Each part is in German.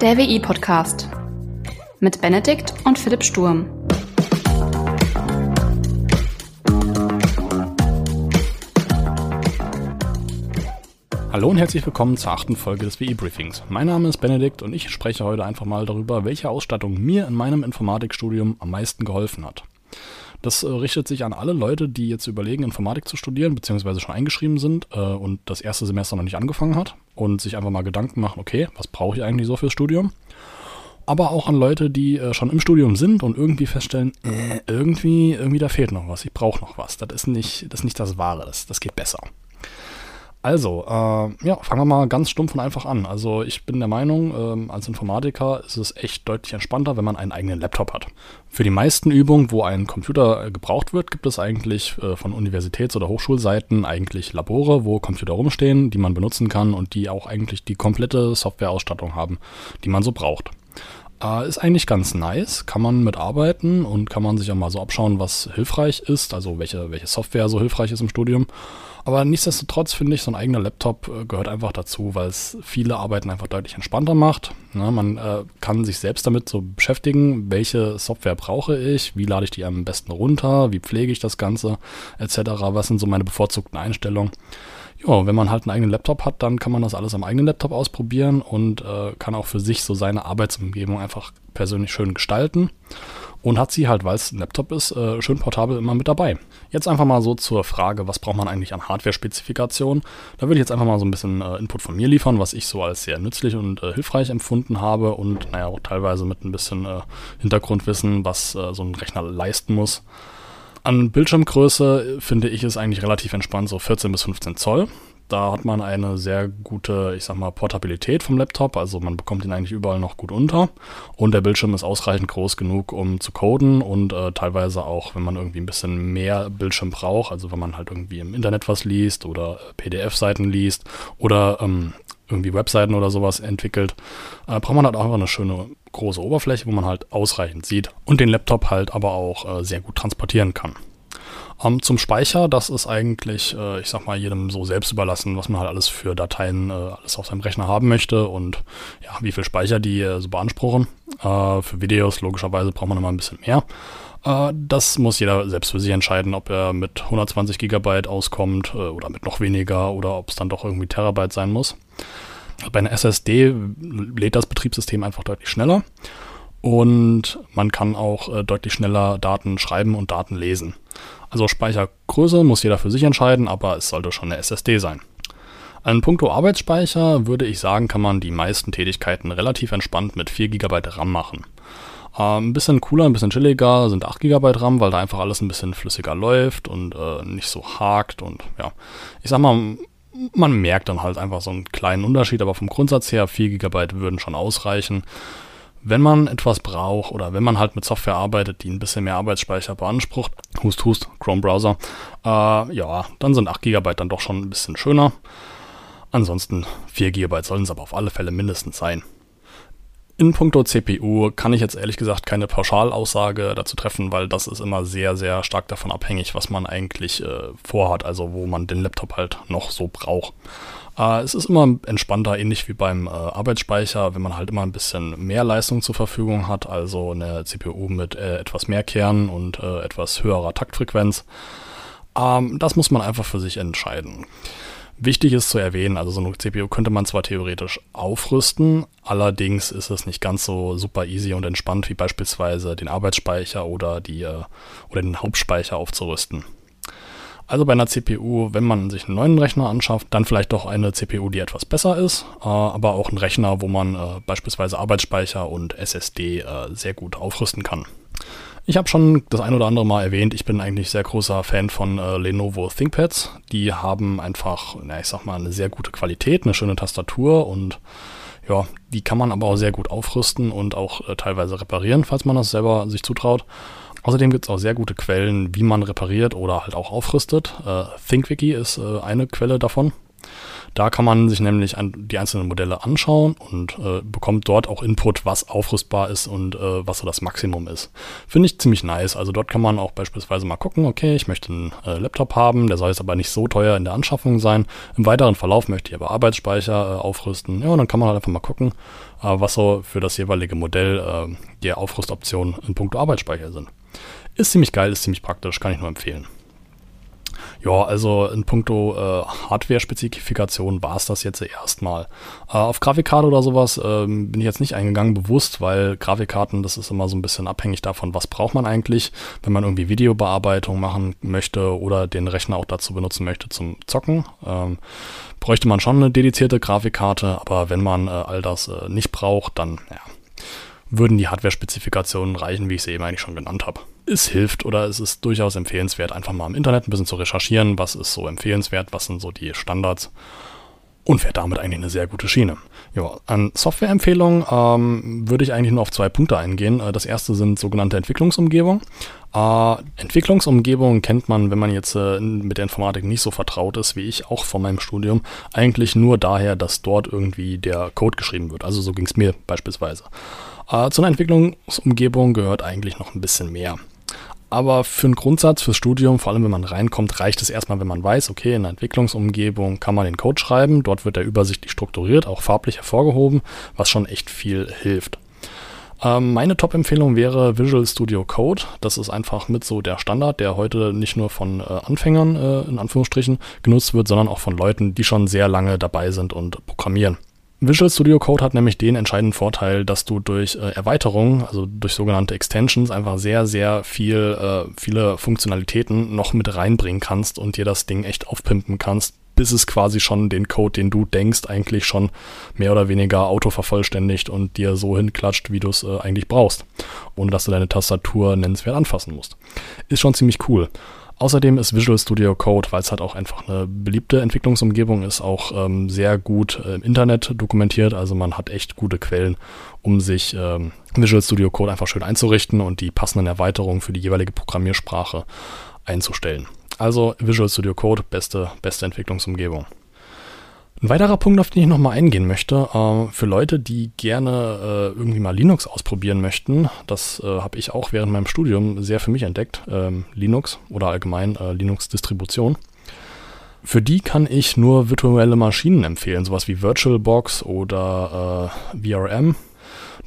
Der WI-Podcast mit Benedikt und Philipp Sturm. Hallo und herzlich willkommen zur achten Folge des WI-Briefings. Mein Name ist Benedikt und ich spreche heute einfach mal darüber, welche Ausstattung mir in meinem Informatikstudium am meisten geholfen hat. Das äh, richtet sich an alle Leute, die jetzt überlegen, Informatik zu studieren, beziehungsweise schon eingeschrieben sind äh, und das erste Semester noch nicht angefangen hat und sich einfach mal Gedanken machen, okay, was brauche ich eigentlich so fürs Studium? Aber auch an Leute, die äh, schon im Studium sind und irgendwie feststellen, äh, irgendwie, irgendwie da fehlt noch was, ich brauche noch was. Das ist nicht das, ist nicht das Wahre, das, das geht besser. Also, äh, ja, fangen wir mal ganz stumpf und einfach an. Also ich bin der Meinung, ähm, als Informatiker ist es echt deutlich entspannter, wenn man einen eigenen Laptop hat. Für die meisten Übungen, wo ein Computer äh, gebraucht wird, gibt es eigentlich äh, von Universitäts- oder Hochschulseiten eigentlich Labore, wo Computer rumstehen, die man benutzen kann und die auch eigentlich die komplette Softwareausstattung haben, die man so braucht. Äh, ist eigentlich ganz nice, kann man mitarbeiten und kann man sich auch mal so abschauen, was hilfreich ist, also welche, welche Software so hilfreich ist im Studium. Aber nichtsdestotrotz finde ich, so ein eigener Laptop äh, gehört einfach dazu, weil es viele Arbeiten einfach deutlich entspannter macht. Ne, man äh, kann sich selbst damit so beschäftigen, welche Software brauche ich, wie lade ich die am besten runter, wie pflege ich das Ganze, etc. Was sind so meine bevorzugten Einstellungen. Ja, wenn man halt einen eigenen Laptop hat, dann kann man das alles am eigenen Laptop ausprobieren und äh, kann auch für sich so seine Arbeitsumgebung einfach persönlich schön gestalten und hat sie halt, weil es ein Laptop ist, äh, schön portabel immer mit dabei. Jetzt einfach mal so zur Frage, was braucht man eigentlich an Hardware-Spezifikationen? Da würde ich jetzt einfach mal so ein bisschen äh, Input von mir liefern, was ich so als sehr nützlich und äh, hilfreich empfunden habe und naja, auch teilweise mit ein bisschen äh, Hintergrundwissen, was äh, so ein Rechner leisten muss. An Bildschirmgröße äh, finde ich es eigentlich relativ entspannt, so 14 bis 15 Zoll. Da hat man eine sehr gute, ich sag mal, Portabilität vom Laptop. Also man bekommt ihn eigentlich überall noch gut unter. Und der Bildschirm ist ausreichend groß genug, um zu coden und äh, teilweise auch, wenn man irgendwie ein bisschen mehr Bildschirm braucht, also wenn man halt irgendwie im Internet was liest oder PDF-Seiten liest oder ähm, irgendwie Webseiten oder sowas entwickelt, äh, braucht man halt auch einfach eine schöne große Oberfläche, wo man halt ausreichend sieht und den Laptop halt aber auch äh, sehr gut transportieren kann. Ähm, zum Speicher, das ist eigentlich, äh, ich sag mal, jedem so selbst überlassen, was man halt alles für Dateien, äh, alles auf seinem Rechner haben möchte und ja, wie viel Speicher die äh, so beanspruchen. Äh, für Videos logischerweise braucht man immer ein bisschen mehr. Äh, das muss jeder selbst für sich entscheiden, ob er mit 120 Gigabyte auskommt äh, oder mit noch weniger oder ob es dann doch irgendwie Terabyte sein muss. Bei einer SSD lädt das Betriebssystem einfach deutlich schneller und man kann auch äh, deutlich schneller Daten schreiben und Daten lesen. Also Speichergröße muss jeder für sich entscheiden, aber es sollte schon eine SSD sein. An puncto Arbeitsspeicher würde ich sagen, kann man die meisten Tätigkeiten relativ entspannt mit 4 GB RAM machen. Äh, ein bisschen cooler, ein bisschen chilliger sind 8 GB RAM, weil da einfach alles ein bisschen flüssiger läuft und äh, nicht so hakt und ja, ich sag mal, man merkt dann halt einfach so einen kleinen Unterschied, aber vom Grundsatz her 4 GB würden schon ausreichen wenn man etwas braucht oder wenn man halt mit Software arbeitet, die ein bisschen mehr Arbeitsspeicher beansprucht, hust, hust, Chrome Browser, äh, ja, dann sind 8 GB dann doch schon ein bisschen schöner. Ansonsten 4 GB sollen es aber auf alle Fälle mindestens sein. In puncto CPU kann ich jetzt ehrlich gesagt keine Pauschalaussage dazu treffen, weil das ist immer sehr, sehr stark davon abhängig, was man eigentlich äh, vorhat, also wo man den Laptop halt noch so braucht. Äh, es ist immer entspannter, ähnlich wie beim äh, Arbeitsspeicher, wenn man halt immer ein bisschen mehr Leistung zur Verfügung hat, also eine CPU mit äh, etwas mehr Kernen und äh, etwas höherer Taktfrequenz. Ähm, das muss man einfach für sich entscheiden. Wichtig ist zu erwähnen, also so eine CPU könnte man zwar theoretisch aufrüsten, allerdings ist es nicht ganz so super easy und entspannt wie beispielsweise den Arbeitsspeicher oder die äh, oder den Hauptspeicher aufzurüsten. Also bei einer CPU, wenn man sich einen neuen Rechner anschafft, dann vielleicht doch eine CPU, die etwas besser ist, äh, aber auch ein Rechner, wo man äh, beispielsweise Arbeitsspeicher und SSD sehr gut aufrüsten kann. Ich habe schon das ein oder andere Mal erwähnt, ich bin eigentlich sehr großer Fan von äh, Lenovo ThinkPads. Die haben einfach, na, ich sag mal, eine sehr gute Qualität, eine schöne Tastatur und ja, die kann man aber auch sehr gut aufrüsten und auch äh, teilweise reparieren, falls man das selber sich zutraut. Außerdem gibt es auch sehr gute Quellen, wie man repariert oder halt auch aufrüstet. Äh, ThinkWiki ist äh, eine Quelle davon. Da kann man sich nämlich an die einzelnen Modelle anschauen und äh, bekommt dort auch Input, was aufrüstbar ist und äh, was so das Maximum ist. Finde ich ziemlich nice. Also dort kann man auch beispielsweise mal gucken, okay, ich möchte einen äh, Laptop haben, der soll jetzt aber nicht so teuer in der Anschaffung sein. Im weiteren Verlauf möchte ich aber Arbeitsspeicher äh, aufrüsten. Ja, und dann kann man halt einfach mal gucken, äh, was so für das jeweilige Modell äh, die Aufrüstoptionen in puncto Arbeitsspeicher sind. Ist ziemlich geil, ist ziemlich praktisch, kann ich nur empfehlen. Ja, also in puncto äh, Hardware-Spezifikation war es das jetzt erstmal. Äh, auf Grafikkarte oder sowas äh, bin ich jetzt nicht eingegangen, bewusst, weil Grafikkarten, das ist immer so ein bisschen abhängig davon, was braucht man eigentlich, wenn man irgendwie Videobearbeitung machen möchte oder den Rechner auch dazu benutzen möchte zum Zocken. Ähm, bräuchte man schon eine dedizierte Grafikkarte, aber wenn man äh, all das äh, nicht braucht, dann ja, würden die Hardware-Spezifikationen reichen, wie ich sie eben eigentlich schon genannt habe es hilft oder es ist durchaus empfehlenswert, einfach mal im Internet ein bisschen zu recherchieren, was ist so empfehlenswert, was sind so die Standards und fährt damit eigentlich eine sehr gute Schiene. Ja, an Softwareempfehlungen ähm, würde ich eigentlich nur auf zwei Punkte eingehen. Äh, das erste sind sogenannte Entwicklungsumgebungen. Äh, Entwicklungsumgebungen kennt man, wenn man jetzt äh, mit der Informatik nicht so vertraut ist wie ich, auch von meinem Studium, eigentlich nur daher, dass dort irgendwie der Code geschrieben wird. Also so ging es mir beispielsweise. Äh, zu einer Entwicklungsumgebung gehört eigentlich noch ein bisschen mehr. Aber für einen Grundsatz, fürs Studium, vor allem wenn man reinkommt, reicht es erstmal, wenn man weiß, okay, in einer Entwicklungsumgebung kann man den Code schreiben, dort wird er übersichtlich strukturiert, auch farblich hervorgehoben, was schon echt viel hilft. Ähm, meine Top-Empfehlung wäre Visual Studio Code. Das ist einfach mit so der Standard, der heute nicht nur von äh, Anfängern äh, in Anführungsstrichen genutzt wird, sondern auch von Leuten, die schon sehr lange dabei sind und programmieren. Visual Studio Code hat nämlich den entscheidenden Vorteil, dass du durch äh, Erweiterungen, also durch sogenannte Extensions, einfach sehr, sehr viel, äh, viele Funktionalitäten noch mit reinbringen kannst und dir das Ding echt aufpimpen kannst, bis es quasi schon den Code, den du denkst, eigentlich schon mehr oder weniger autovervollständigt und dir so hinklatscht, wie du es äh, eigentlich brauchst, ohne dass du deine Tastatur nennenswert anfassen musst. Ist schon ziemlich cool. Außerdem ist Visual Studio Code, weil es halt auch einfach eine beliebte Entwicklungsumgebung ist, auch ähm, sehr gut äh, im Internet dokumentiert. Also man hat echt gute Quellen, um sich ähm, Visual Studio Code einfach schön einzurichten und die passenden Erweiterungen für die jeweilige Programmiersprache einzustellen. Also Visual Studio Code, beste, beste Entwicklungsumgebung. Ein weiterer Punkt, auf den ich nochmal eingehen möchte, äh, für Leute, die gerne äh, irgendwie mal Linux ausprobieren möchten, das äh, habe ich auch während meinem Studium sehr für mich entdeckt, ähm, Linux oder allgemein äh, Linux-Distribution. Für die kann ich nur virtuelle Maschinen empfehlen, sowas wie VirtualBox oder äh, VRM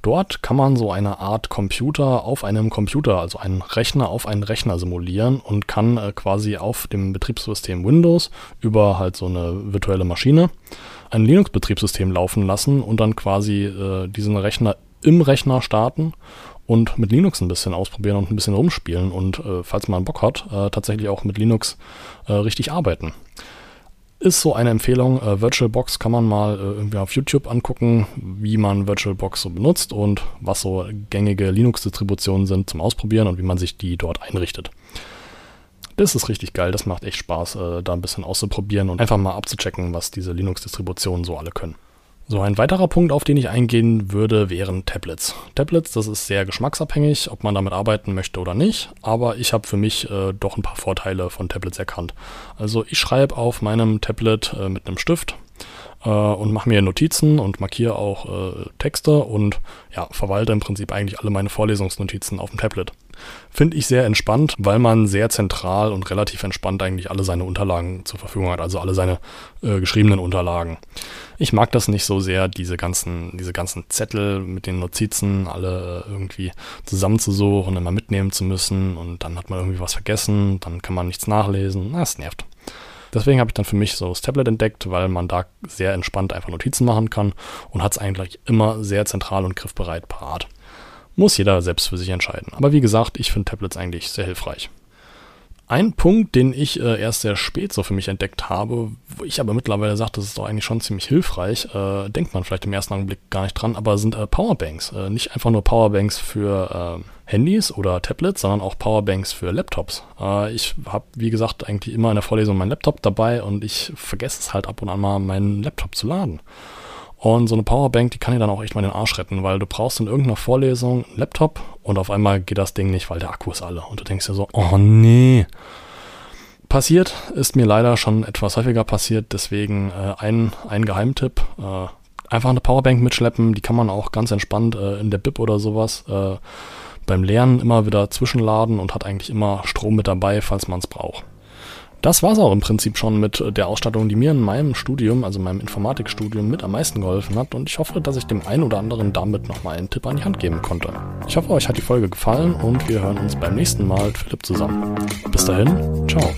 Dort kann man so eine Art Computer auf einem Computer, also einen Rechner auf einen Rechner simulieren und kann äh, quasi auf dem Betriebssystem Windows über halt so eine virtuelle Maschine ein Linux-Betriebssystem laufen lassen und dann quasi äh, diesen Rechner im Rechner starten und mit Linux ein bisschen ausprobieren und ein bisschen rumspielen und äh, falls man Bock hat, äh, tatsächlich auch mit Linux äh, richtig arbeiten ist so eine Empfehlung. Äh, VirtualBox kann man mal äh, irgendwie auf YouTube angucken, wie man VirtualBox so benutzt und was so gängige Linux-Distributionen sind zum Ausprobieren und wie man sich die dort einrichtet. Das ist richtig geil, das macht echt Spaß, äh, da ein bisschen auszuprobieren und einfach mal abzuchecken, was diese Linux-Distributionen so alle können. So, ein weiterer Punkt, auf den ich eingehen würde, wären Tablets. Tablets, das ist sehr geschmacksabhängig, ob man damit arbeiten möchte oder nicht, aber ich habe für mich äh, doch ein paar Vorteile von Tablets erkannt. Also ich schreibe auf meinem Tablet äh, mit einem Stift äh, und mache mir Notizen und markiere auch äh, Texte und ja, verwalte im Prinzip eigentlich alle meine Vorlesungsnotizen auf dem Tablet. Finde ich sehr entspannt, weil man sehr zentral und relativ entspannt eigentlich alle seine Unterlagen zur Verfügung hat, also alle seine äh, geschriebenen Unterlagen. Ich mag das nicht so sehr, diese ganzen, diese ganzen Zettel mit den Notizen alle irgendwie zusammenzusuchen, immer mitnehmen zu müssen und dann hat man irgendwie was vergessen, dann kann man nichts nachlesen. Na, es nervt. Deswegen habe ich dann für mich so das Tablet entdeckt, weil man da sehr entspannt einfach Notizen machen kann und hat es eigentlich immer sehr zentral und griffbereit parat. Muss jeder selbst für sich entscheiden. Aber wie gesagt, ich finde Tablets eigentlich sehr hilfreich. Ein Punkt, den ich äh, erst sehr spät so für mich entdeckt habe, wo ich aber mittlerweile sage, das ist doch eigentlich schon ziemlich hilfreich, äh, denkt man vielleicht im ersten Augenblick gar nicht dran, aber sind äh, Powerbanks. Äh, nicht einfach nur Powerbanks für äh, Handys oder Tablets, sondern auch Powerbanks für Laptops. Äh, ich habe, wie gesagt, eigentlich immer in der Vorlesung meinen Laptop dabei und ich vergesse es halt ab und an mal, meinen Laptop zu laden. Und so eine Powerbank, die kann dir dann auch echt mal den Arsch retten, weil du brauchst in irgendeiner Vorlesung einen Laptop und auf einmal geht das Ding nicht, weil der Akku ist alle. Und du denkst dir so, oh nee. passiert, ist mir leider schon etwas häufiger passiert, deswegen äh, ein, ein Geheimtipp. Äh, einfach eine Powerbank mitschleppen, die kann man auch ganz entspannt äh, in der Bib oder sowas äh, beim Lernen immer wieder zwischenladen und hat eigentlich immer Strom mit dabei, falls man es braucht. Das war's auch im Prinzip schon mit der Ausstattung, die mir in meinem Studium, also meinem Informatikstudium, mit am meisten geholfen hat. Und ich hoffe, dass ich dem einen oder anderen damit nochmal einen Tipp an die Hand geben konnte. Ich hoffe, euch hat die Folge gefallen und wir hören uns beim nächsten Mal Philipp zusammen. Bis dahin, ciao.